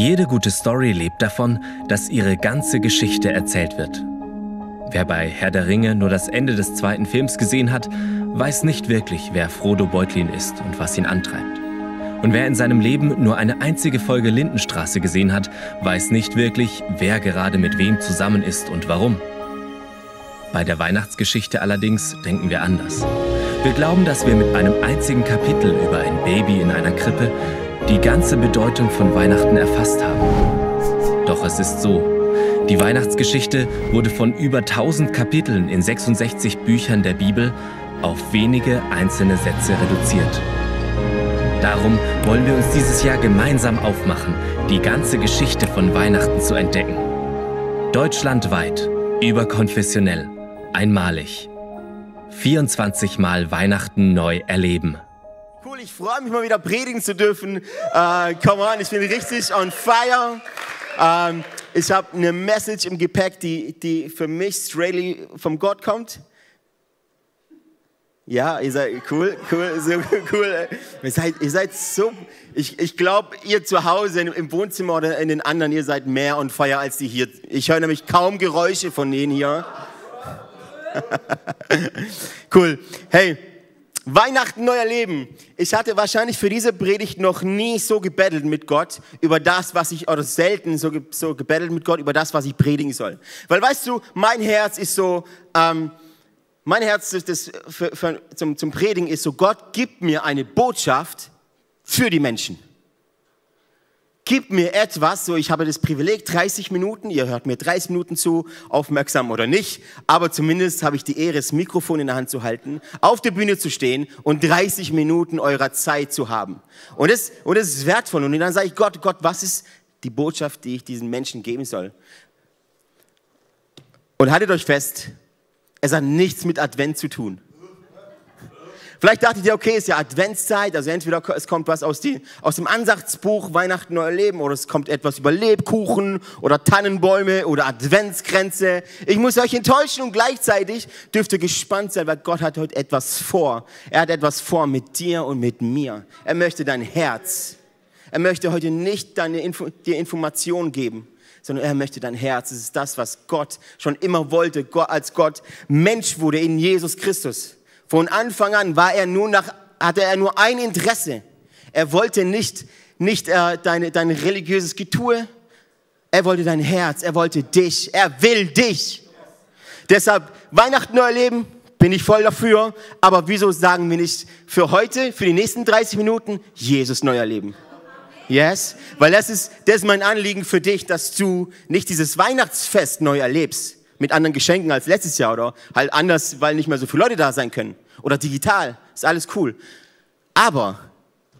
Jede gute Story lebt davon, dass ihre ganze Geschichte erzählt wird. Wer bei Herr der Ringe nur das Ende des zweiten Films gesehen hat, weiß nicht wirklich, wer Frodo Beutlin ist und was ihn antreibt. Und wer in seinem Leben nur eine einzige Folge Lindenstraße gesehen hat, weiß nicht wirklich, wer gerade mit wem zusammen ist und warum. Bei der Weihnachtsgeschichte allerdings denken wir anders. Wir glauben, dass wir mit einem einzigen Kapitel über ein Baby in einer Krippe die ganze Bedeutung von Weihnachten erfasst haben. Doch es ist so, die Weihnachtsgeschichte wurde von über 1000 Kapiteln in 66 Büchern der Bibel auf wenige einzelne Sätze reduziert. Darum wollen wir uns dieses Jahr gemeinsam aufmachen, die ganze Geschichte von Weihnachten zu entdecken. Deutschlandweit, überkonfessionell, einmalig. 24 Mal Weihnachten neu erleben ich freue mich mal wieder predigen zu dürfen. Äh, come on, ich bin richtig on fire. Ähm, ich habe eine Message im Gepäck, die, die für mich straight vom Gott kommt. Ja, ihr seid cool, cool, so cool. Ihr seid, ihr seid so, ich, ich glaube, ihr zu Hause im Wohnzimmer oder in den anderen, ihr seid mehr on fire als die hier. Ich höre nämlich kaum Geräusche von denen hier. cool. Hey, Weihnachten, neuer Leben. Ich hatte wahrscheinlich für diese Predigt noch nie so gebettelt mit Gott über das, was ich, oder selten so, so gebettelt mit Gott über das, was ich predigen soll. Weil weißt du, mein Herz ist so, ähm, mein Herz das für, für, zum, zum Predigen ist so, Gott gibt mir eine Botschaft für die Menschen gib mir etwas, so ich habe das Privileg, 30 Minuten, ihr hört mir 30 Minuten zu, aufmerksam oder nicht, aber zumindest habe ich die Ehre, das Mikrofon in der Hand zu halten, auf der Bühne zu stehen und 30 Minuten eurer Zeit zu haben. Und das, und das ist wertvoll. Und dann sage ich, Gott, Gott, was ist die Botschaft, die ich diesen Menschen geben soll? Und haltet euch fest, es hat nichts mit Advent zu tun. Vielleicht dachtet ihr, okay, ist ja Adventszeit, also entweder es kommt was aus, die, aus dem Ansachtsbuch Weihnachten neu Leben oder es kommt etwas über Lebkuchen oder Tannenbäume oder Adventsgrenze. Ich muss euch enttäuschen und gleichzeitig dürft ihr gespannt sein, weil Gott hat heute etwas vor. Er hat etwas vor mit dir und mit mir. Er möchte dein Herz. Er möchte heute nicht deine Info, dir Information geben, sondern er möchte dein Herz. Es ist das, was Gott schon immer wollte, als Gott Mensch wurde in Jesus Christus. Von Anfang an war er nur nach, hatte er nur ein Interesse. Er wollte nicht, nicht äh, dein, dein religiöses Getue. Er wollte dein Herz. Er wollte dich. Er will dich. Deshalb Weihnachten neu erleben, bin ich voll dafür. Aber wieso sagen wir nicht für heute, für die nächsten 30 Minuten, Jesus neu erleben? Yes? Weil das ist, das ist mein Anliegen für dich, dass du nicht dieses Weihnachtsfest neu erlebst, mit anderen Geschenken als letztes Jahr oder halt anders, weil nicht mehr so viele Leute da sein können. Oder digital, ist alles cool. Aber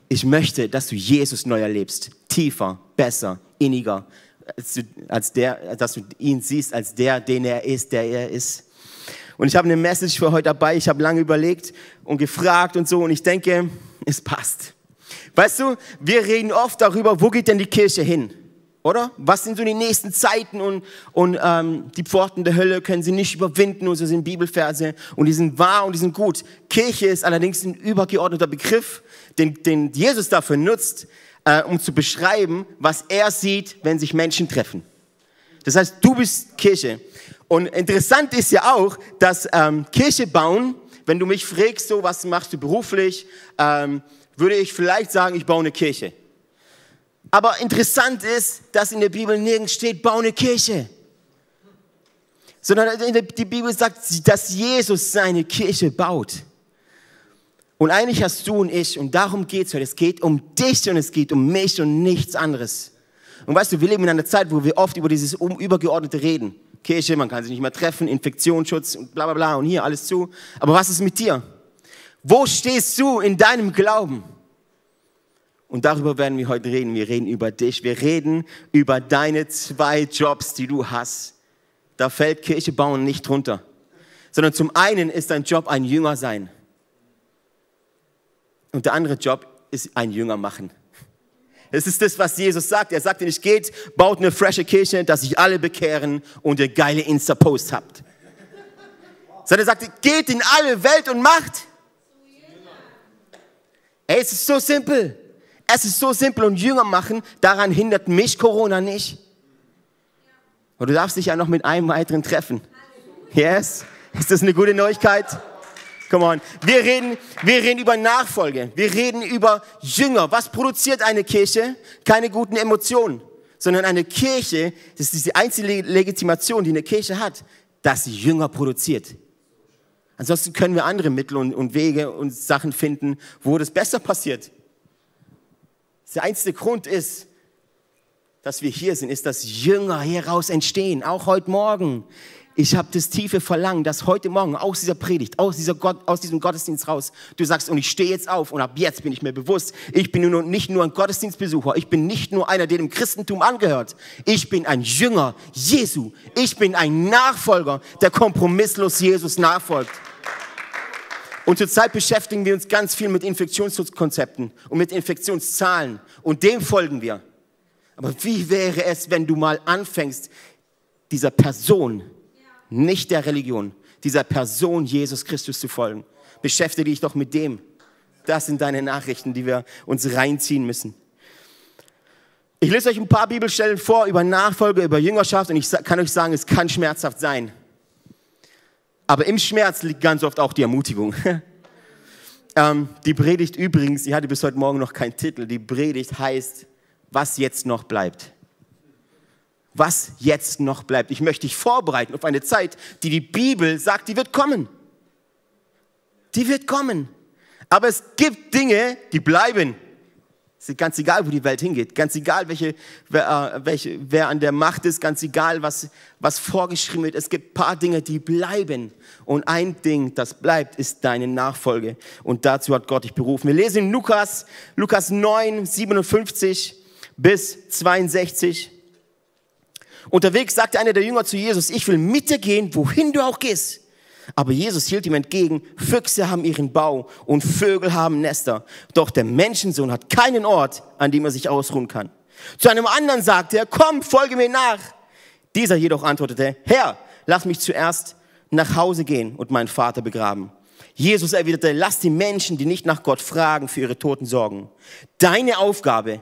ich möchte, dass du Jesus neu erlebst. Tiefer, besser, inniger, als, du, als der, dass du ihn siehst als der, den er ist, der er ist. Und ich habe eine Message für heute dabei. Ich habe lange überlegt und gefragt und so. Und ich denke, es passt. Weißt du, wir reden oft darüber, wo geht denn die Kirche hin? Oder? Was sind so die nächsten Zeiten und, und ähm, die Pforten der Hölle können sie nicht überwinden und so sind Bibelverse und die sind wahr und die sind gut. Kirche ist allerdings ein übergeordneter Begriff, den, den Jesus dafür nutzt, äh, um zu beschreiben, was er sieht, wenn sich Menschen treffen. Das heißt, du bist Kirche. Und interessant ist ja auch, dass ähm, Kirche bauen, wenn du mich fragst, so was machst du beruflich, ähm, würde ich vielleicht sagen, ich baue eine Kirche. Aber interessant ist, dass in der Bibel nirgends steht, bau eine Kirche. Sondern die Bibel sagt, dass Jesus seine Kirche baut. Und eigentlich hast du und ich, und darum geht es heute, es geht um dich und es geht um mich und nichts anderes. Und weißt du, wir leben in einer Zeit, wo wir oft über dieses Übergeordnete reden. Kirche, man kann sich nicht mehr treffen, Infektionsschutz und bla bla bla und hier alles zu. Aber was ist mit dir? Wo stehst du in deinem Glauben? Und darüber werden wir heute reden. Wir reden über dich. Wir reden über deine zwei Jobs, die du hast. Da fällt Kirche bauen nicht drunter. Sondern zum einen ist dein Job ein Jünger sein. Und der andere Job ist ein Jünger machen. Es ist das, was Jesus sagt. Er sagt nicht, geht, baut eine frische Kirche, dass sich alle bekehren und ihr geile Insta-Post habt. Sondern er sagt, geht in alle Welt und macht. Ey, es ist so simpel. Es ist so simpel und Jünger machen, daran hindert mich Corona nicht. Und du darfst dich ja noch mit einem weiteren treffen. Yes? Ist das eine gute Neuigkeit? Come on. Wir reden, wir reden über Nachfolge. Wir reden über Jünger. Was produziert eine Kirche? Keine guten Emotionen, sondern eine Kirche, das ist die einzige Legitimation, die eine Kirche hat, dass sie Jünger produziert. Ansonsten können wir andere Mittel und, und Wege und Sachen finden, wo das besser passiert. Der einzige Grund ist, dass wir hier sind, ist, dass Jünger hieraus entstehen, auch heute Morgen. Ich habe das tiefe Verlangen, dass heute Morgen aus dieser Predigt, aus, dieser Gott, aus diesem Gottesdienst raus, du sagst, und ich stehe jetzt auf und ab jetzt bin ich mir bewusst, ich bin nur, nicht nur ein Gottesdienstbesucher, ich bin nicht nur einer, der dem Christentum angehört. Ich bin ein Jünger Jesu. Ich bin ein Nachfolger, der kompromisslos Jesus nachfolgt. Und zurzeit beschäftigen wir uns ganz viel mit Infektionsschutzkonzepten und mit Infektionszahlen. Und dem folgen wir. Aber wie wäre es, wenn du mal anfängst, dieser Person, nicht der Religion, dieser Person Jesus Christus zu folgen? Beschäftige dich doch mit dem. Das sind deine Nachrichten, die wir uns reinziehen müssen. Ich lese euch ein paar Bibelstellen vor über Nachfolge, über Jüngerschaft und ich kann euch sagen, es kann schmerzhaft sein. Aber im Schmerz liegt ganz oft auch die Ermutigung. ähm, die Predigt übrigens, die hatte bis heute Morgen noch keinen Titel, die Predigt heißt was jetzt noch bleibt. Was jetzt noch bleibt. Ich möchte dich vorbereiten auf eine Zeit, die die Bibel sagt, die wird kommen. Die wird kommen. Aber es gibt Dinge, die bleiben. Ist ganz egal, wo die Welt hingeht, ganz egal, welche, wer, äh, welche, wer an der Macht ist, ganz egal, was, was vorgeschrieben wird. Es gibt paar Dinge, die bleiben. Und ein Ding, das bleibt, ist deine Nachfolge. Und dazu hat Gott dich berufen. Wir lesen in Lukas, Lukas 9, 57 bis 62. Unterwegs sagte einer der Jünger zu Jesus, ich will mit dir gehen, wohin du auch gehst. Aber Jesus hielt ihm entgegen, Füchse haben ihren Bau und Vögel haben Nester. Doch der Menschensohn hat keinen Ort, an dem er sich ausruhen kann. Zu einem anderen sagte er, komm, folge mir nach. Dieser jedoch antwortete, Herr, lass mich zuerst nach Hause gehen und meinen Vater begraben. Jesus erwiderte, lass die Menschen, die nicht nach Gott fragen, für ihre Toten sorgen. Deine Aufgabe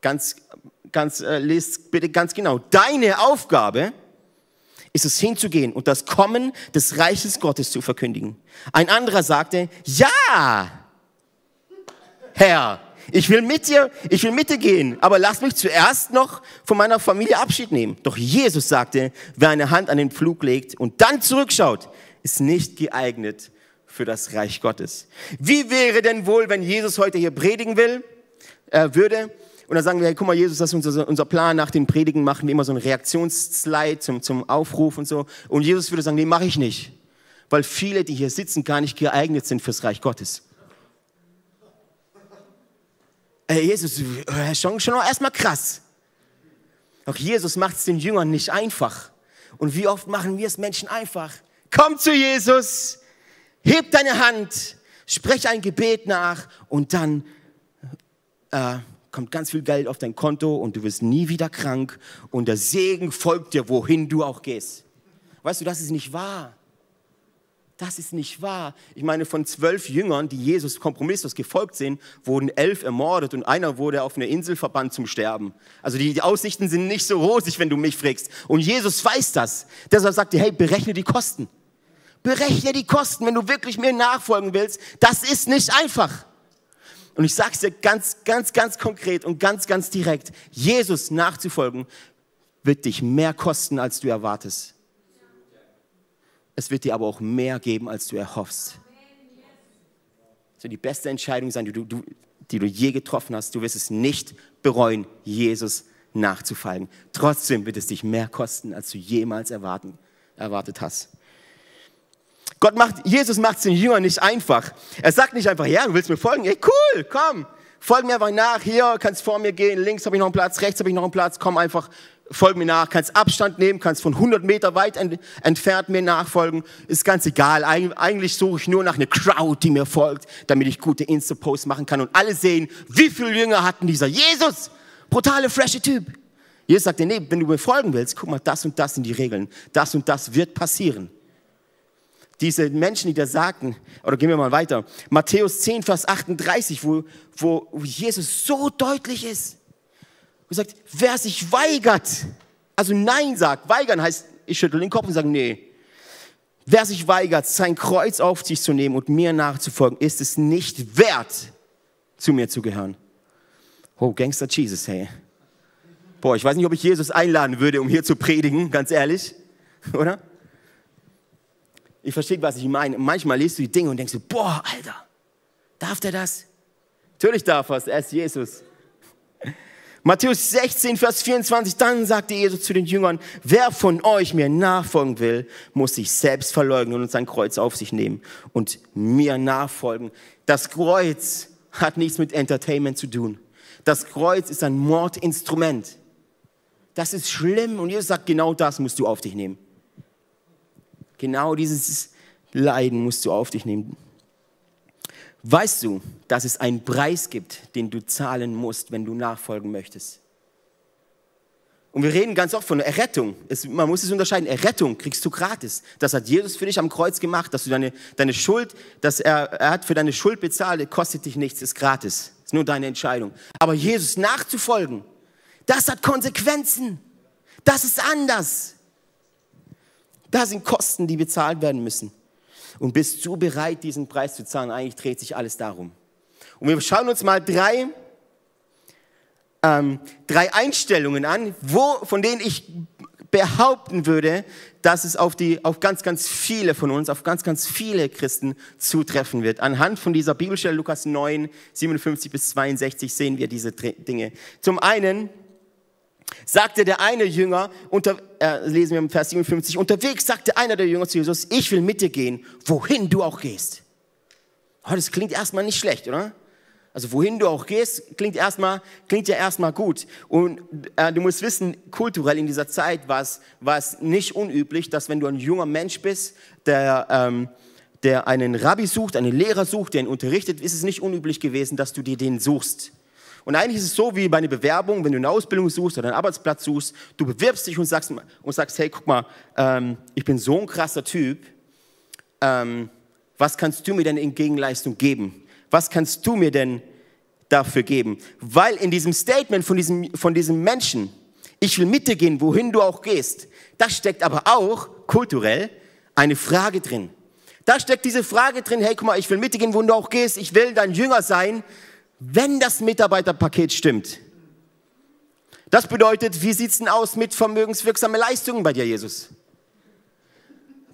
ganz, ganz, äh, lest bitte ganz genau. Deine Aufgabe ist es hinzugehen und das Kommen des Reiches Gottes zu verkündigen. Ein anderer sagte, ja, Herr, ich will mit dir, ich will mit dir gehen, aber lass mich zuerst noch von meiner Familie Abschied nehmen. Doch Jesus sagte, wer eine Hand an den Pflug legt und dann zurückschaut, ist nicht geeignet für das Reich Gottes. Wie wäre denn wohl, wenn Jesus heute hier predigen will, äh, würde und dann sagen wir, hey, guck mal, Jesus, das ist unser, unser Plan. Nach den Predigen machen wir immer so einen Reaktionsslide zum, zum Aufruf und so. Und Jesus würde sagen, nee, mache ich nicht. Weil viele, die hier sitzen, gar nicht geeignet sind fürs Reich Gottes. Ey, Jesus, äh, schon, schon erstmal krass. Auch Jesus macht es den Jüngern nicht einfach. Und wie oft machen wir es Menschen einfach? Komm zu Jesus, heb deine Hand, sprech ein Gebet nach und dann äh, kommt ganz viel Geld auf dein Konto und du wirst nie wieder krank und der Segen folgt dir, wohin du auch gehst. Weißt du, das ist nicht wahr. Das ist nicht wahr. Ich meine, von zwölf Jüngern, die Jesus kompromisslos gefolgt sind, wurden elf ermordet und einer wurde auf eine Insel verbannt zum Sterben. Also die, die Aussichten sind nicht so rosig, wenn du mich fragst. Und Jesus weiß das. Deshalb sagt er, hey, berechne die Kosten. Berechne die Kosten, wenn du wirklich mir nachfolgen willst. Das ist nicht einfach. Und ich sage es dir ganz, ganz, ganz konkret und ganz, ganz direkt. Jesus nachzufolgen wird dich mehr kosten, als du erwartest. Es wird dir aber auch mehr geben, als du erhoffst. So die beste Entscheidung sein, die du, du, die du je getroffen hast. Du wirst es nicht bereuen, Jesus nachzufolgen. Trotzdem wird es dich mehr kosten, als du jemals erwarten, erwartet hast. Gott macht, Jesus macht es den Jüngern nicht einfach. Er sagt nicht einfach, ja, du willst mir folgen? Ey, cool, komm, folg mir einfach nach. Hier, kannst vor mir gehen, links habe ich noch einen Platz, rechts habe ich noch einen Platz, komm einfach, folg mir nach. Kannst Abstand nehmen, kannst von 100 Meter weit ent entfernt mir nachfolgen. Ist ganz egal. Eig eigentlich suche ich nur nach einer Crowd, die mir folgt, damit ich gute Insta-Posts machen kann und alle sehen, wie viele Jünger hatten dieser Jesus. Brutale, frische Typ. Jesus sagt dir, nee, wenn du mir folgen willst, guck mal, das und das sind die Regeln. Das und das wird passieren. Diese Menschen, die da sagten, oder gehen wir mal weiter, Matthäus 10, Vers 38, wo, wo Jesus so deutlich ist und sagt, wer sich weigert, also Nein sagt, weigern heißt, ich schüttel den Kopf und sage, nee. Wer sich weigert, sein Kreuz auf sich zu nehmen und mir nachzufolgen, ist es nicht wert, zu mir zu gehören. Oh, Gangster Jesus, hey. Boah, ich weiß nicht, ob ich Jesus einladen würde, um hier zu predigen, ganz ehrlich, oder? Ich verstehe, was ich meine. Manchmal liest du die Dinge und denkst du, boah, Alter, darf der das? Natürlich darf er es, er ist Jesus. Matthäus 16, Vers 24, dann sagte Jesus zu den Jüngern, wer von euch mir nachfolgen will, muss sich selbst verleugnen und sein Kreuz auf sich nehmen und mir nachfolgen. Das Kreuz hat nichts mit Entertainment zu tun. Das Kreuz ist ein Mordinstrument. Das ist schlimm und Jesus sagt, genau das musst du auf dich nehmen. Genau dieses Leiden musst du auf dich nehmen. Weißt du, dass es einen Preis gibt, den du zahlen musst, wenn du nachfolgen möchtest? Und wir reden ganz oft von Errettung. Es, man muss es unterscheiden. Errettung kriegst du gratis. Das hat Jesus für dich am Kreuz gemacht, dass du deine, deine Schuld, dass er, er hat für deine Schuld bezahlt, kostet dich nichts, ist gratis. Ist nur deine Entscheidung. Aber Jesus nachzufolgen, das hat Konsequenzen. Das ist anders. Da sind Kosten, die bezahlt werden müssen. Und bist du bereit, diesen Preis zu zahlen? Eigentlich dreht sich alles darum. Und wir schauen uns mal drei, ähm, drei Einstellungen an, wo, von denen ich behaupten würde, dass es auf, die, auf ganz, ganz viele von uns, auf ganz, ganz viele Christen zutreffen wird. Anhand von dieser Bibelstelle Lukas 9, 57 bis 62 sehen wir diese Dinge. Zum einen sagte der eine Jünger, unter, äh, lesen wir im Vers 57, unterwegs sagte einer der Jünger zu Jesus, ich will mit dir gehen, wohin du auch gehst. Oh, das klingt erstmal nicht schlecht, oder? Also wohin du auch gehst, klingt erstmal, klingt ja erstmal gut. Und äh, du musst wissen, kulturell in dieser Zeit war es nicht unüblich, dass wenn du ein junger Mensch bist, der, ähm, der einen Rabbi sucht, einen Lehrer sucht, der ihn unterrichtet, ist es nicht unüblich gewesen, dass du dir den suchst. Und eigentlich ist es so wie bei einer Bewerbung, wenn du eine Ausbildung suchst oder einen Arbeitsplatz suchst, du bewirbst dich und sagst, und sagst hey, guck mal, ähm, ich bin so ein krasser Typ, ähm, was kannst du mir denn in Gegenleistung geben? Was kannst du mir denn dafür geben? Weil in diesem Statement von diesem, von diesem Menschen, ich will mit dir gehen, wohin du auch gehst, da steckt aber auch kulturell eine Frage drin. Da steckt diese Frage drin, hey, guck mal, ich will mit dir gehen, wohin du auch gehst, ich will dein Jünger sein, wenn das Mitarbeiterpaket stimmt. Das bedeutet, wie sieht es denn aus mit vermögenswirksamen Leistungen bei dir, Jesus?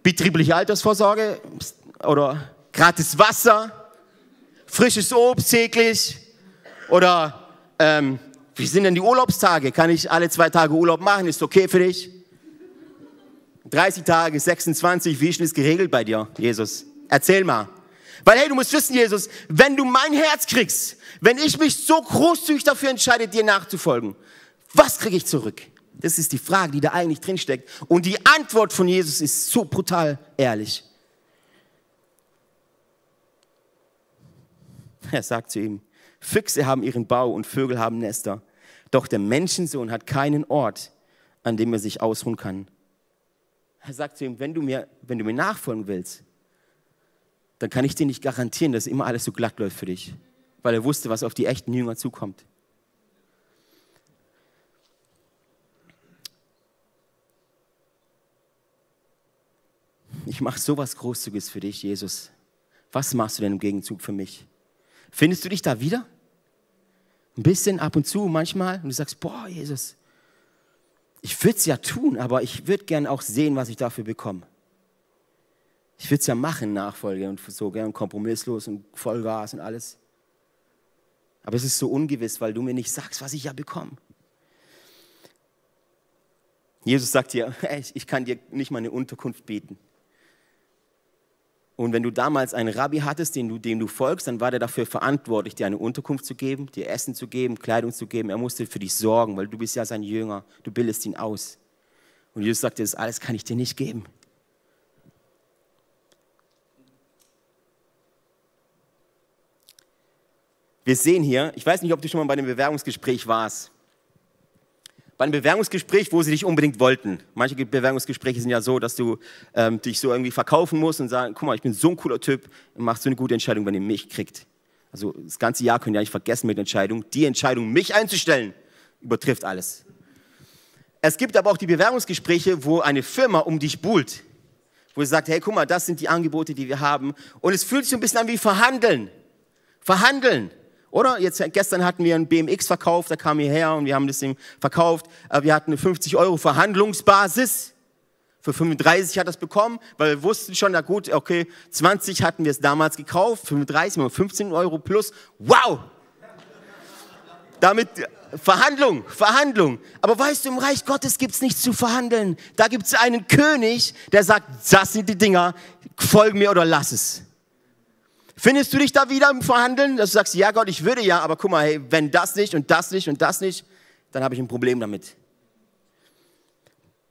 Betriebliche Altersvorsorge oder gratis Wasser, frisches Obst täglich oder ähm, wie sind denn die Urlaubstage? Kann ich alle zwei Tage Urlaub machen? Ist okay für dich? 30 Tage, 26, wie ist es geregelt bei dir, Jesus? Erzähl mal. Weil hey, du musst wissen, Jesus, wenn du mein Herz kriegst, wenn ich mich so großzügig dafür entscheide, dir nachzufolgen, was kriege ich zurück? Das ist die Frage, die da eigentlich drinsteckt. Und die Antwort von Jesus ist so brutal ehrlich. Er sagt zu ihm, Füchse haben ihren Bau und Vögel haben Nester, doch der Menschensohn hat keinen Ort, an dem er sich ausruhen kann. Er sagt zu ihm, wenn du mir, wenn du mir nachfolgen willst, dann kann ich dir nicht garantieren, dass immer alles so glatt läuft für dich, weil er wusste, was auf die echten Jünger zukommt. Ich mache sowas Großzügiges für dich, Jesus. Was machst du denn im Gegenzug für mich? Findest du dich da wieder? Ein bisschen ab und zu, manchmal, und du sagst, boah, Jesus, ich würde es ja tun, aber ich würde gern auch sehen, was ich dafür bekomme. Ich würde es ja machen, Nachfolge und so gern kompromisslos und Vollgas und alles. Aber es ist so ungewiss, weil du mir nicht sagst, was ich ja bekomme. Jesus sagt dir, ich kann dir nicht mal eine Unterkunft bieten. Und wenn du damals einen Rabbi hattest, dem du, dem du folgst, dann war der dafür verantwortlich, dir eine Unterkunft zu geben, dir Essen zu geben, Kleidung zu geben. Er musste für dich sorgen, weil du bist ja sein Jünger. Du bildest ihn aus. Und Jesus sagt dir, das alles kann ich dir nicht geben. Wir sehen hier, ich weiß nicht, ob du schon mal bei einem Bewerbungsgespräch warst. bei einem Bewerbungsgespräch, wo sie dich unbedingt wollten. Manche Bewerbungsgespräche sind ja so, dass du ähm, dich so irgendwie verkaufen musst und sagen, guck mal, ich bin so ein cooler Typ, machst so eine gute Entscheidung, wenn ihr mich kriegt. Also das ganze Jahr könnt ihr eigentlich vergessen mit der Entscheidung. Die Entscheidung, mich einzustellen, übertrifft alles. Es gibt aber auch die Bewerbungsgespräche, wo eine Firma um dich buhlt. Wo sie sagt, hey, guck mal, das sind die Angebote, die wir haben. Und es fühlt sich ein bisschen an wie Verhandeln. Verhandeln. Oder? Jetzt, gestern hatten wir ein BMX verkauft, da kam hierher und wir haben das Ding verkauft. Wir hatten eine 50 Euro Verhandlungsbasis. Für 35 hat das bekommen, weil wir wussten schon, na gut, okay, 20 hatten wir es damals gekauft, 35, 15 Euro plus. Wow! Damit Verhandlung, Verhandlung. Aber weißt du, im Reich Gottes gibt es nichts zu verhandeln. Da gibt es einen König, der sagt, das sind die Dinger, folg mir oder lass es. Findest du dich da wieder im Verhandeln, dass du sagst, ja Gott, ich würde ja, aber guck mal, hey, wenn das nicht und das nicht und das nicht, dann habe ich ein Problem damit.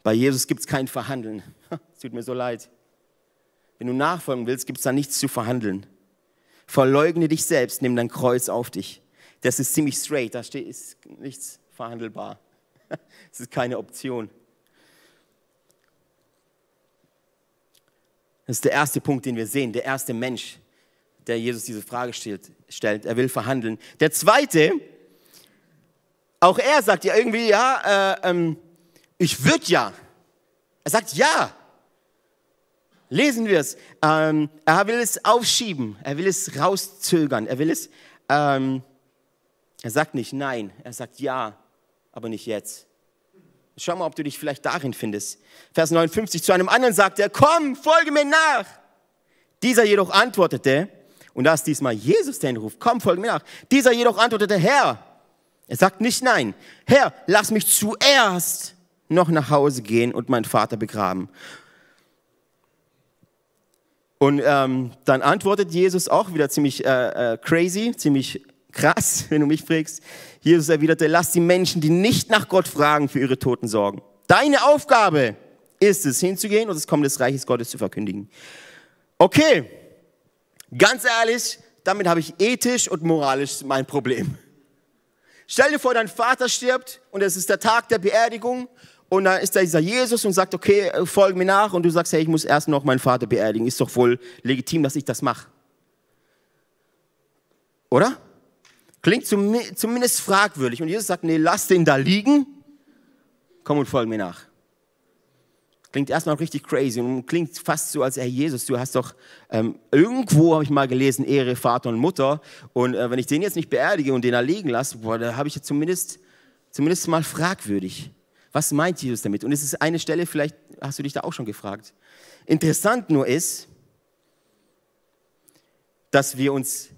Bei Jesus gibt es kein Verhandeln. Es tut mir so leid. Wenn du nachfolgen willst, gibt es da nichts zu verhandeln. Verleugne dich selbst, nimm dein Kreuz auf dich. Das ist ziemlich straight, da steht, ist nichts verhandelbar. Es ist keine Option. Das ist der erste Punkt, den wir sehen, der erste Mensch, der Jesus diese Frage stellt. Er will verhandeln. Der zweite, auch er sagt ja irgendwie, ja, äh, ähm, ich würde ja. Er sagt ja. Lesen wir es. Ähm, er will es aufschieben. Er will es rauszögern. Er will es. Ähm, er sagt nicht nein. Er sagt ja, aber nicht jetzt. Schau mal, ob du dich vielleicht darin findest. Vers 59. Zu einem anderen sagt er: Komm, folge mir nach. Dieser jedoch antwortete, und da ist diesmal Jesus, der ihn ruft, komm, folge mir nach. Dieser jedoch antwortete, Herr, er sagt nicht nein, Herr, lass mich zuerst noch nach Hause gehen und meinen Vater begraben. Und ähm, dann antwortet Jesus auch wieder ziemlich äh, äh, crazy, ziemlich krass, wenn du mich fragst. Jesus erwiderte, lass die Menschen, die nicht nach Gott fragen, für ihre Toten sorgen. Deine Aufgabe ist es, hinzugehen und das Kommen des Reiches Gottes zu verkündigen. Okay, Ganz ehrlich, damit habe ich ethisch und moralisch mein Problem. Stell dir vor, dein Vater stirbt und es ist der Tag der Beerdigung und da ist da dieser Jesus und sagt, okay, folge mir nach und du sagst, hey, ich muss erst noch meinen Vater beerdigen. Ist doch wohl legitim, dass ich das mache. Oder? Klingt zumindest fragwürdig. Und Jesus sagt, nee, lass den da liegen, komm und folge mir nach. Klingt erstmal richtig crazy und klingt fast so, als, hey Jesus, du hast doch ähm, irgendwo, habe ich mal gelesen, Ehre Vater und Mutter. Und äh, wenn ich den jetzt nicht beerdige und den da liegen lasse, boah, da habe ich jetzt zumindest, zumindest mal fragwürdig. Was meint Jesus damit? Und es ist eine Stelle, vielleicht hast du dich da auch schon gefragt. Interessant nur ist, dass wir uns,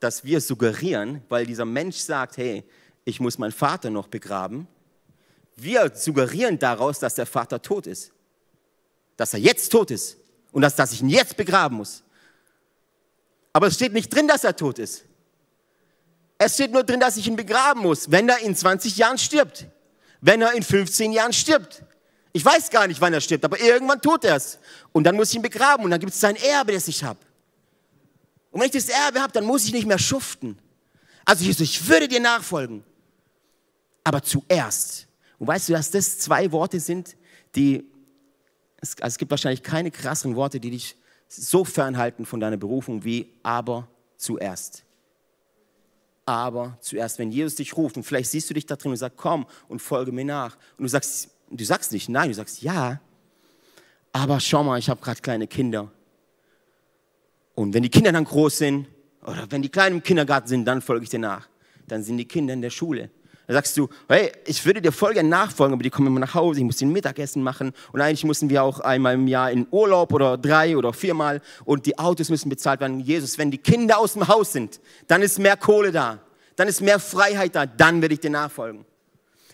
dass wir suggerieren, weil dieser Mensch sagt, hey, ich muss meinen Vater noch begraben, wir suggerieren daraus, dass der Vater tot ist. Dass er jetzt tot ist. Und dass, dass ich ihn jetzt begraben muss. Aber es steht nicht drin, dass er tot ist. Es steht nur drin, dass ich ihn begraben muss, wenn er in 20 Jahren stirbt. Wenn er in 15 Jahren stirbt. Ich weiß gar nicht, wann er stirbt, aber irgendwann tut er es. Und dann muss ich ihn begraben und dann gibt es sein Erbe, das ich habe. Und wenn ich das Erbe habe, dann muss ich nicht mehr schuften. Also Jesus, ich würde dir nachfolgen. Aber zuerst und weißt du, dass das zwei Worte sind, die, es, also es gibt wahrscheinlich keine krasseren Worte, die dich so fernhalten von deiner Berufung wie aber zuerst. Aber zuerst, wenn Jesus dich ruft und vielleicht siehst du dich da drin und sagst, komm und folge mir nach. Und du sagst, du sagst nicht nein, du sagst ja, aber schau mal, ich habe gerade kleine Kinder. Und wenn die Kinder dann groß sind, oder wenn die kleinen im Kindergarten sind, dann folge ich dir nach. Dann sind die Kinder in der Schule. Da sagst du, hey, ich würde dir voll gerne nachfolgen, aber die kommen immer nach Hause, ich muss den Mittagessen machen und eigentlich müssen wir auch einmal im Jahr in Urlaub oder drei oder viermal und die Autos müssen bezahlt werden. Jesus, wenn die Kinder aus dem Haus sind, dann ist mehr Kohle da, dann ist mehr Freiheit da, dann werde ich dir nachfolgen.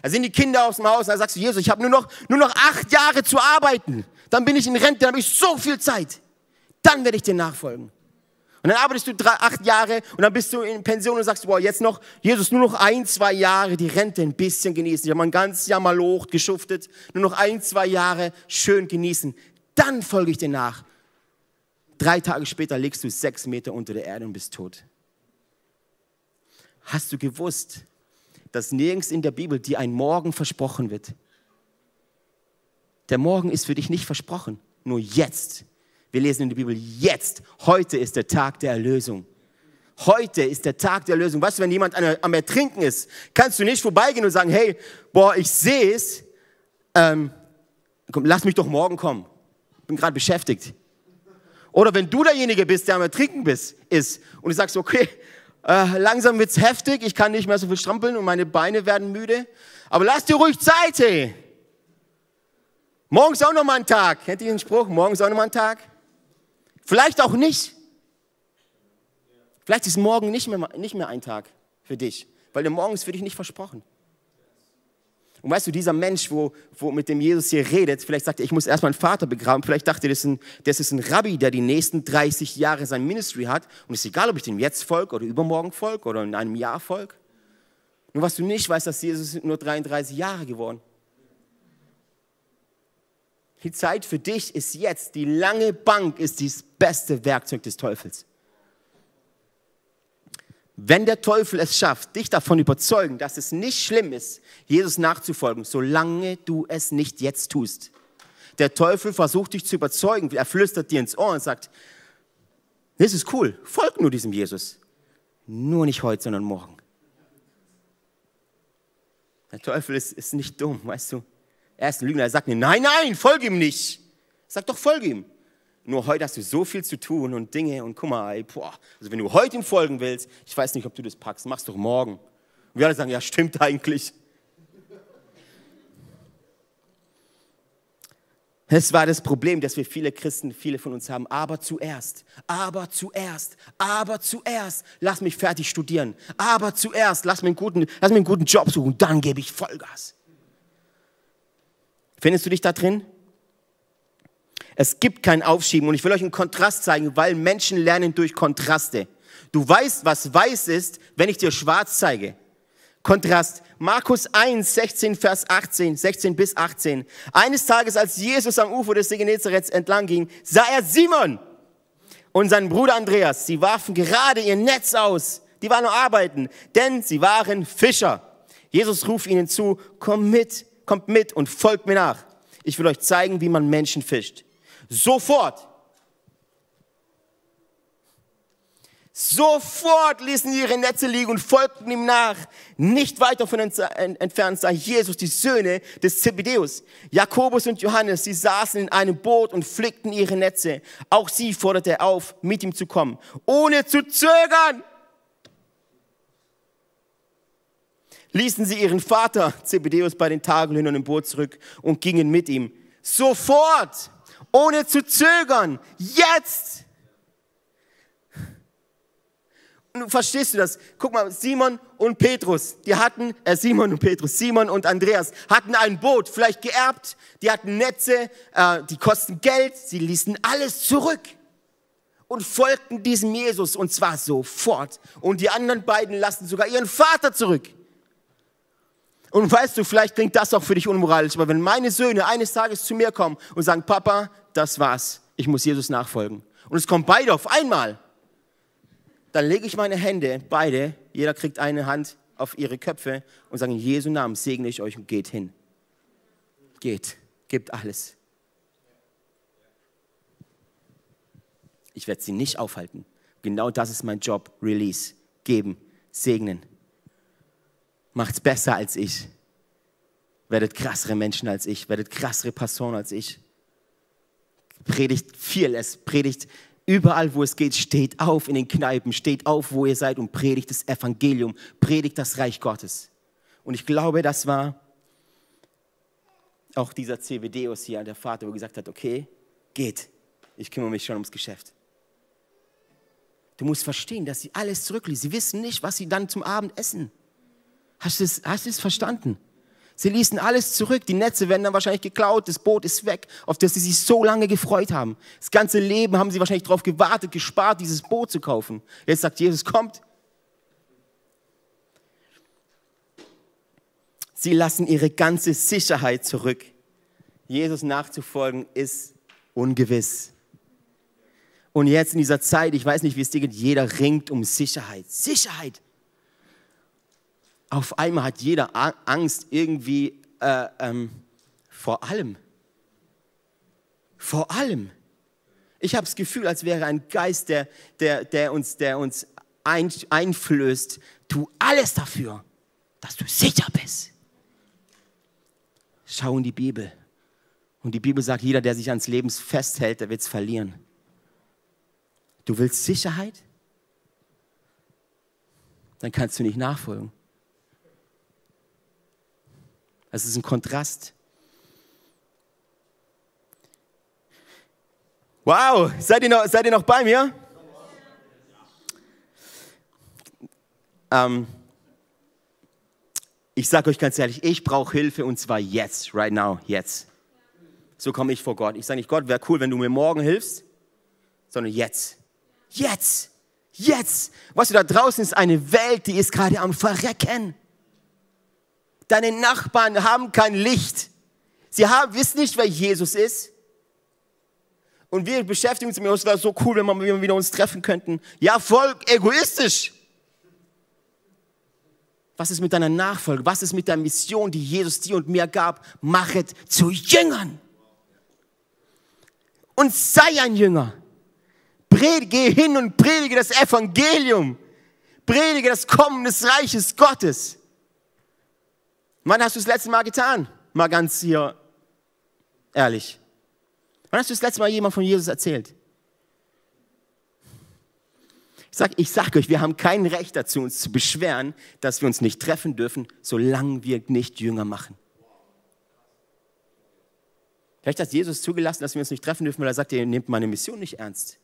Da sind die Kinder aus dem Haus, dann sagst du, Jesus, ich habe nur noch, nur noch acht Jahre zu arbeiten, dann bin ich in Rente, dann habe ich so viel Zeit, dann werde ich dir nachfolgen. Und dann arbeitest du drei, acht Jahre und dann bist du in Pension und sagst, boah, jetzt noch, Jesus, nur noch ein, zwei Jahre die Rente ein bisschen genießen. Ich habe mein ganzes Jahr mal locht, geschuftet. Nur noch ein, zwei Jahre schön genießen. Dann folge ich dir nach. Drei Tage später legst du sechs Meter unter der Erde und bist tot. Hast du gewusst, dass nirgends in der Bibel dir ein Morgen versprochen wird. Der Morgen ist für dich nicht versprochen, nur jetzt. Wir lesen in der Bibel, jetzt, heute ist der Tag der Erlösung. Heute ist der Tag der Erlösung. Weißt du, wenn jemand am Ertrinken ist, kannst du nicht vorbeigehen und sagen, hey, boah, ich sehe es, ähm, komm, lass mich doch morgen kommen. Ich bin gerade beschäftigt. Oder wenn du derjenige bist, der am Ertrinken bist, ist und du sagst, okay, äh, langsam wird's heftig, ich kann nicht mehr so viel strampeln und meine Beine werden müde, aber lass dir ruhig Zeit, hey. Morgen ist auch noch mal ein Tag. Kennt ihr den Spruch? Morgen ist auch noch mal ein Tag. Vielleicht auch nicht. Vielleicht ist morgen nicht mehr, nicht mehr ein Tag für dich, weil der Morgen ist für dich nicht versprochen. Und weißt du, dieser Mensch, wo, wo mit dem Jesus hier redet, vielleicht sagt er, ich muss erst meinen Vater begraben, vielleicht dachte er, das ist, ein, das ist ein Rabbi, der die nächsten 30 Jahre sein Ministry hat und es ist egal, ob ich dem jetzt folge oder übermorgen folge oder in einem Jahr folge. Nur was du nicht weißt, dass Jesus nur 33 Jahre geworden. Die Zeit für dich ist jetzt. Die lange Bank ist das beste Werkzeug des Teufels. Wenn der Teufel es schafft, dich davon überzeugen, dass es nicht schlimm ist, Jesus nachzufolgen, solange du es nicht jetzt tust. Der Teufel versucht dich zu überzeugen, er flüstert dir ins Ohr und sagt, das ist cool, folg nur diesem Jesus. Nur nicht heute, sondern morgen. Der Teufel ist, ist nicht dumm, weißt du. Er ist ein Lügner, er sagt mir, nein, nein, folge ihm nicht. Sag doch, folge ihm. Nur heute hast du so viel zu tun und Dinge und guck mal, ey, boah, also wenn du heute ihm folgen willst, ich weiß nicht, ob du das packst, mach's doch morgen. Und wir alle sagen, ja, stimmt eigentlich. Es war das Problem, dass wir viele Christen, viele von uns haben. Aber zuerst, aber zuerst, aber zuerst, lass mich fertig studieren. Aber zuerst, lass mir einen guten, lass mir einen guten Job suchen, dann gebe ich Vollgas. Findest du dich da drin? Es gibt kein Aufschieben und ich will euch einen Kontrast zeigen, weil Menschen lernen durch Kontraste. Du weißt, was weiß ist, wenn ich dir schwarz zeige. Kontrast. Markus 1, 16, Vers 18, 16 bis 18. Eines Tages, als Jesus am Ufer des See entlang ging, sah er Simon und seinen Bruder Andreas. Sie warfen gerade ihr Netz aus. Die waren noch arbeiten, denn sie waren Fischer. Jesus ruft ihnen zu, komm mit, kommt mit und folgt mir nach. Ich will euch zeigen, wie man Menschen fischt. Sofort. Sofort ließen sie ihre Netze liegen und folgten ihm nach. Nicht weit von entfernt sah Jesus die Söhne des Zebedeus, Jakobus und Johannes. Sie saßen in einem Boot und flickten ihre Netze. Auch sie forderte er auf, mit ihm zu kommen, ohne zu zögern. Ließen sie ihren Vater Zebedeus bei den Tagelhühnern im Boot zurück und gingen mit ihm. Sofort ohne zu zögern, jetzt. Und verstehst du das? Guck mal, Simon und Petrus, die hatten, äh Simon und Petrus, Simon und Andreas hatten ein Boot, vielleicht geerbt, die hatten Netze, äh, die kosten Geld, sie ließen alles zurück und folgten diesem Jesus und zwar sofort. Und die anderen beiden lassen sogar ihren Vater zurück. Und weißt du, vielleicht klingt das auch für dich unmoralisch, aber wenn meine Söhne eines Tages zu mir kommen und sagen, Papa, das war's, ich muss Jesus nachfolgen. Und es kommen beide auf einmal. Dann lege ich meine Hände, beide, jeder kriegt eine Hand auf ihre Köpfe und sage, in Jesu Namen segne ich euch und geht hin. Geht, gebt alles. Ich werde sie nicht aufhalten. Genau das ist mein Job. Release, geben, segnen. Macht's besser als ich. Werdet krassere Menschen als ich. Werdet krassere Personen als ich predigt viel, es predigt überall, wo es geht, steht auf in den Kneipen, steht auf, wo ihr seid und predigt das Evangelium, predigt das Reich Gottes. Und ich glaube, das war auch dieser CWDus hier, der Vater, wo gesagt hat, okay, geht, ich kümmere mich schon ums Geschäft. Du musst verstehen, dass sie alles zurückließen. Sie wissen nicht, was sie dann zum Abend essen. Hast du es, hast du es verstanden? Sie ließen alles zurück. Die Netze werden dann wahrscheinlich geklaut. Das Boot ist weg, auf das sie sich so lange gefreut haben. Das ganze Leben haben sie wahrscheinlich darauf gewartet, gespart, dieses Boot zu kaufen. Jetzt sagt Jesus, kommt. Sie lassen ihre ganze Sicherheit zurück. Jesus nachzufolgen ist ungewiss. Und jetzt in dieser Zeit, ich weiß nicht, wie es dir geht, jeder ringt um Sicherheit. Sicherheit. Auf einmal hat jeder Angst irgendwie äh, ähm, vor allem. Vor allem. Ich habe das Gefühl, als wäre ein Geist, der, der, der uns, der uns ein, einflößt, tu alles dafür, dass du sicher bist. Schau in die Bibel. Und die Bibel sagt, jeder, der sich ans Leben festhält, der wird es verlieren. Du willst Sicherheit? Dann kannst du nicht nachfolgen. Es ist ein Kontrast. Wow, seid ihr noch, seid ihr noch bei mir? Ähm, ich sage euch ganz ehrlich, ich brauche Hilfe und zwar jetzt, right now, jetzt. So komme ich vor Gott. Ich sage nicht, Gott, wäre cool, wenn du mir morgen hilfst, sondern jetzt. Jetzt. Jetzt. Was du da draußen ist eine Welt, die ist gerade am Verrecken. Deine Nachbarn haben kein Licht. Sie haben, wissen nicht, wer Jesus ist. Und wir beschäftigen uns mit uns, wäre so cool, wenn wir wieder uns treffen könnten. Ja, voll egoistisch. Was ist mit deiner Nachfolge? Was ist mit der Mission, die Jesus dir und mir gab? Machet zu Jüngern. Und sei ein Jünger. Predige hin und predige das Evangelium. Predige das Kommen des Reiches Gottes. Wann hast du das letzte Mal getan? Mal ganz hier ehrlich. Wann hast du das letzte Mal jemand von Jesus erzählt? Ich sage ich sag euch, wir haben kein Recht dazu, uns zu beschweren, dass wir uns nicht treffen dürfen, solange wir nicht Jünger machen. Vielleicht hat Jesus zugelassen, dass wir uns nicht treffen dürfen, weil er sagt, ihr nehmt meine Mission nicht ernst.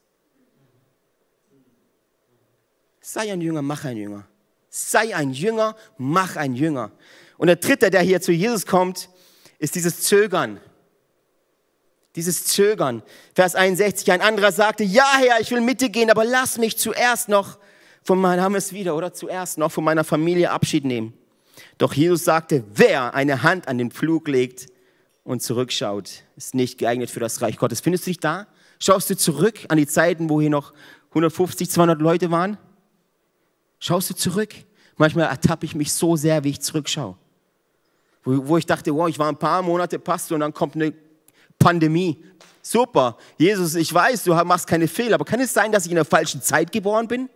Sei ein Jünger, mach ein Jünger. Sei ein Jünger, mach ein Jünger. Und der dritte, der hier zu Jesus kommt, ist dieses Zögern. Dieses Zögern. Vers 61, ein anderer sagte, ja Herr, ich will mit dir gehen, aber lass mich zuerst noch von meiner, haben wir es wieder, oder zuerst noch von meiner Familie Abschied nehmen. Doch Jesus sagte, wer eine Hand an den Pflug legt und zurückschaut, ist nicht geeignet für das Reich Gottes. Findest du dich da? Schaust du zurück an die Zeiten, wo hier noch 150, 200 Leute waren? Schaust du zurück? Manchmal ertappe ich mich so sehr, wie ich zurückschaue wo, wo ich dachte, wow, ich war ein paar Monate Pastor und dann kommt eine Pandemie. Super, Jesus, ich weiß, du machst keine Fehler, aber kann es sein, dass ich in der falschen Zeit geboren bin?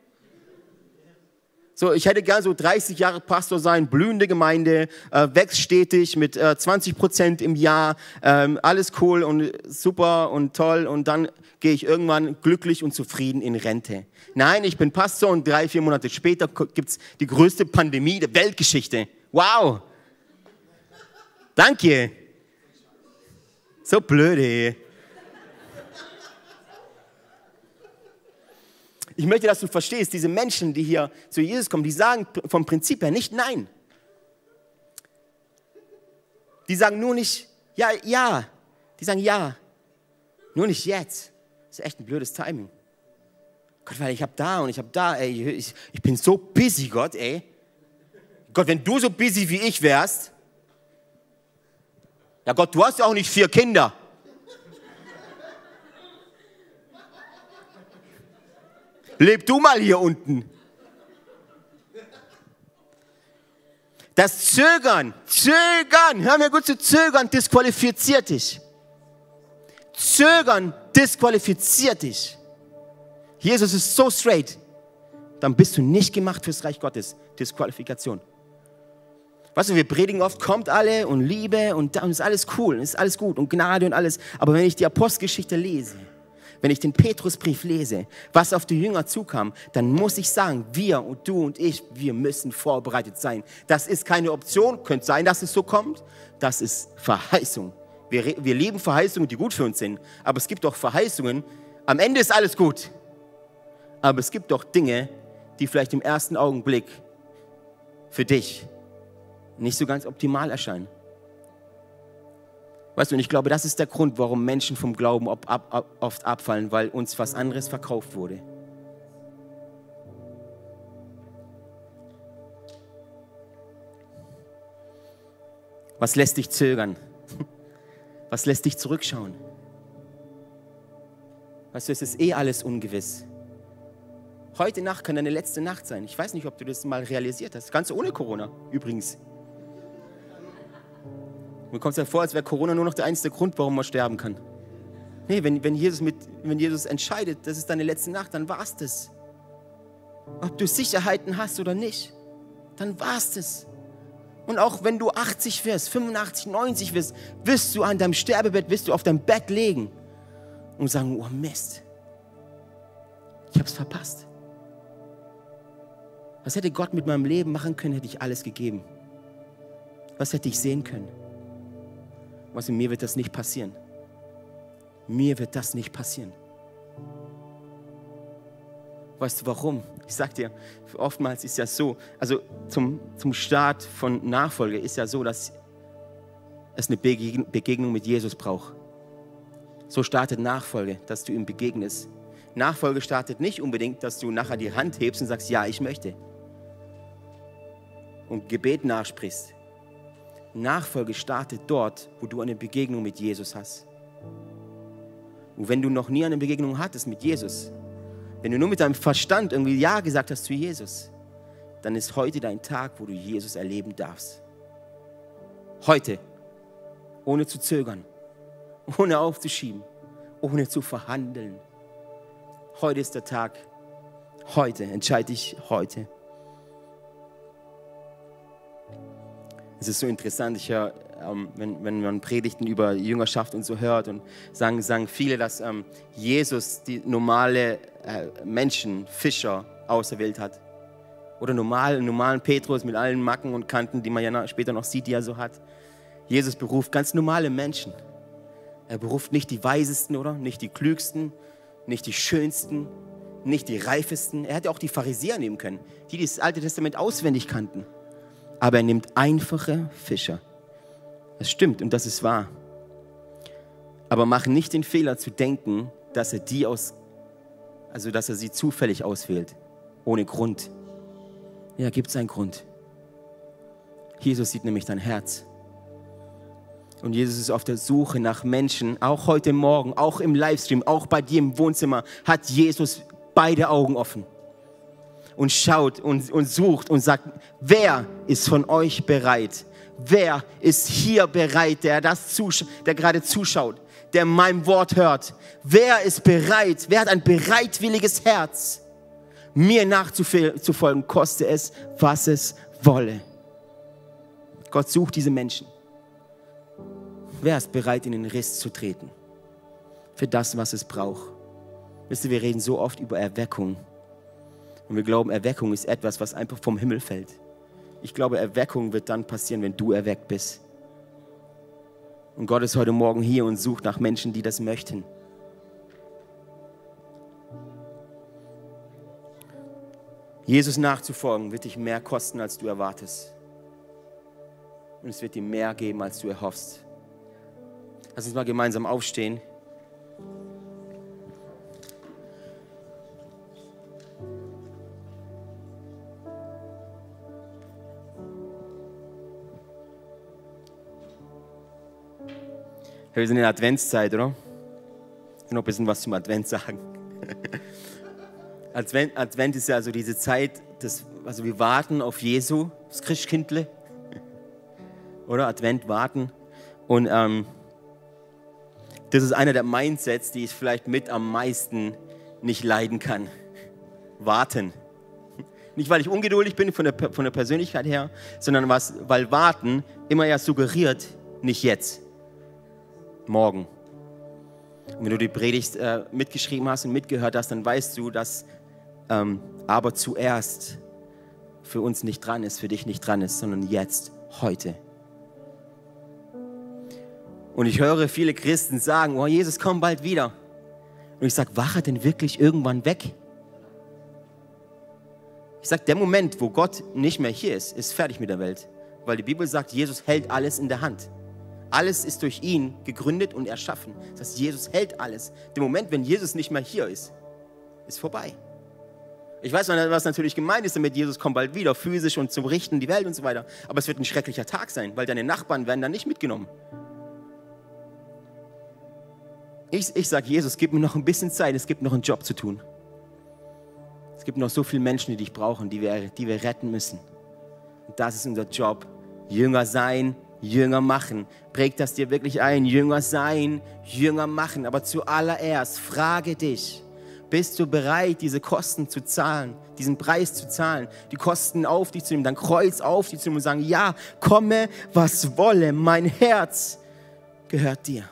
So, ich hätte gern so 30 Jahre Pastor sein, blühende Gemeinde, äh, wächst stetig mit äh, 20 Prozent im Jahr, ähm, alles cool und super und toll und dann gehe ich irgendwann glücklich und zufrieden in Rente. Nein, ich bin Pastor und drei, vier Monate später gibt es die größte Pandemie der Weltgeschichte. Wow, Danke. So blöde. Ich möchte, dass du verstehst, diese Menschen, die hier zu Jesus kommen, die sagen vom Prinzip her nicht Nein. Die sagen nur nicht Ja, ja. Die sagen Ja. Nur nicht jetzt. Das ist echt ein blödes Timing. Gott, weil ich habe da und ich habe da, ey, ich, ich bin so busy, Gott, ey. Gott, wenn du so busy wie ich wärst, ja Gott, du hast ja auch nicht vier Kinder. Leb du mal hier unten. Das Zögern, Zögern, hör mir gut zu, Zögern disqualifiziert dich. Zögern disqualifiziert dich. Jesus ist so straight. Dann bist du nicht gemacht fürs Reich Gottes. Disqualifikation. Weißt du, wir predigen oft, kommt alle und Liebe und, und ist alles cool, ist alles gut und Gnade und alles. Aber wenn ich die Apostelgeschichte lese, wenn ich den Petrusbrief lese, was auf die Jünger zukam, dann muss ich sagen, wir und du und ich, wir müssen vorbereitet sein. Das ist keine Option, könnte sein, dass es so kommt. Das ist Verheißung. Wir, wir leben Verheißungen, die gut für uns sind. Aber es gibt auch Verheißungen, am Ende ist alles gut. Aber es gibt doch Dinge, die vielleicht im ersten Augenblick für dich nicht so ganz optimal erscheinen. Weißt du, und ich glaube, das ist der Grund, warum Menschen vom Glauben oft abfallen, weil uns was anderes verkauft wurde. Was lässt dich zögern? Was lässt dich zurückschauen? Weißt du, es ist eh alles ungewiss. Heute Nacht kann deine letzte Nacht sein. Ich weiß nicht, ob du das mal realisiert hast. Ganz ohne Corona, übrigens. Mir kommt es ja vor, als wäre Corona nur noch der einzige Grund, warum man sterben kann. Nee, wenn, wenn, Jesus mit, wenn Jesus entscheidet, das ist deine letzte Nacht, dann war es das. Ob du Sicherheiten hast oder nicht, dann war es das. Und auch wenn du 80 wirst, 85, 90 wirst, wirst du an deinem Sterbebett, wirst du auf deinem Bett legen und sagen, oh Mist, ich habe es verpasst. Was hätte Gott mit meinem Leben machen können, hätte ich alles gegeben. Was hätte ich sehen können? Was in mir wird das nicht passieren. Mir wird das nicht passieren. Weißt du warum? Ich sag dir, oftmals ist ja so, also zum, zum Start von Nachfolge ist ja so, dass es eine Begegnung mit Jesus braucht. So startet Nachfolge, dass du ihm begegnest. Nachfolge startet nicht unbedingt, dass du nachher die Hand hebst und sagst, ja, ich möchte. Und Gebet nachsprichst. Nachfolge startet dort, wo du eine Begegnung mit Jesus hast. Und wenn du noch nie eine Begegnung hattest mit Jesus, wenn du nur mit deinem Verstand irgendwie Ja gesagt hast zu Jesus, dann ist heute dein Tag, wo du Jesus erleben darfst. Heute, ohne zu zögern, ohne aufzuschieben, ohne zu verhandeln. Heute ist der Tag. Heute entscheide ich heute. Es ist so interessant, ich höre, ähm, wenn, wenn man Predigten über Jüngerschaft und so hört und sagen, sagen viele, dass ähm, Jesus die normale äh, Menschen, Fischer auserwählt hat. Oder normal, normalen Petrus mit allen Macken und Kanten, die man ja später noch sieht, die er so hat. Jesus beruft ganz normale Menschen. Er beruft nicht die Weisesten, oder? Nicht die Klügsten, nicht die Schönsten, nicht die Reifesten. Er hätte auch die Pharisäer nehmen können, die das Alte Testament auswendig kannten aber er nimmt einfache Fischer. Das stimmt und das ist wahr. Aber mach nicht den Fehler zu denken, dass er die aus, also dass er sie zufällig auswählt, ohne Grund. Ja, gibt es einen Grund. Jesus sieht nämlich dein Herz. Und Jesus ist auf der Suche nach Menschen, auch heute Morgen, auch im Livestream, auch bei dir im Wohnzimmer, hat Jesus beide Augen offen und schaut und, und sucht und sagt, wer ist von euch bereit? Wer ist hier bereit, der, das der gerade zuschaut, der mein Wort hört? Wer ist bereit? Wer hat ein bereitwilliges Herz, mir nachzufolgen, koste es, was es wolle? Gott sucht diese Menschen. Wer ist bereit, in den Riss zu treten? Für das, was es braucht. Wisst ihr, wir reden so oft über Erweckung. Und wir glauben, Erweckung ist etwas, was einfach vom Himmel fällt. Ich glaube, Erweckung wird dann passieren, wenn du erweckt bist. Und Gott ist heute Morgen hier und sucht nach Menschen, die das möchten. Jesus nachzufolgen wird dich mehr kosten, als du erwartest. Und es wird dir mehr geben, als du erhoffst. Lass uns mal gemeinsam aufstehen. Wir sind in der Adventszeit, oder? Ich noch ein bisschen was zum Advent sagen. Advent, Advent ist ja also diese Zeit, das, also wir warten auf Jesu, das Christkindle. Oder Advent warten. Und ähm, das ist einer der Mindsets, die ich vielleicht mit am meisten nicht leiden kann. Warten. Nicht, weil ich ungeduldig bin von der, von der Persönlichkeit her, sondern was, weil Warten immer ja suggeriert, nicht jetzt morgen. Und wenn du die Predigt äh, mitgeschrieben hast und mitgehört hast, dann weißt du, dass ähm, aber zuerst für uns nicht dran ist, für dich nicht dran ist, sondern jetzt, heute. Und ich höre viele Christen sagen, oh Jesus, komm bald wieder. Und ich sage, wache denn wirklich irgendwann weg? Ich sage, der Moment, wo Gott nicht mehr hier ist, ist fertig mit der Welt. Weil die Bibel sagt, Jesus hält alles in der Hand. Alles ist durch ihn gegründet und erschaffen. Das heißt, Jesus hält alles. Der Moment, wenn Jesus nicht mehr hier ist, ist vorbei. Ich weiß, was natürlich gemeint ist damit, Jesus kommt bald wieder, physisch und zum Richten die Welt und so weiter. Aber es wird ein schrecklicher Tag sein, weil deine Nachbarn werden dann nicht mitgenommen. Ich, ich sage, Jesus, gib mir noch ein bisschen Zeit, es gibt noch einen Job zu tun. Es gibt noch so viele Menschen, die dich brauchen, die wir, die wir retten müssen. Und das ist unser Job. Jünger sein, Jünger machen. Prägt das dir wirklich ein. Jünger sein, Jünger machen. Aber zuallererst frage dich, bist du bereit, diese Kosten zu zahlen, diesen Preis zu zahlen, die Kosten auf dich zu nehmen, dein Kreuz auf dich zu nehmen und sagen, ja, komme, was wolle, mein Herz gehört dir.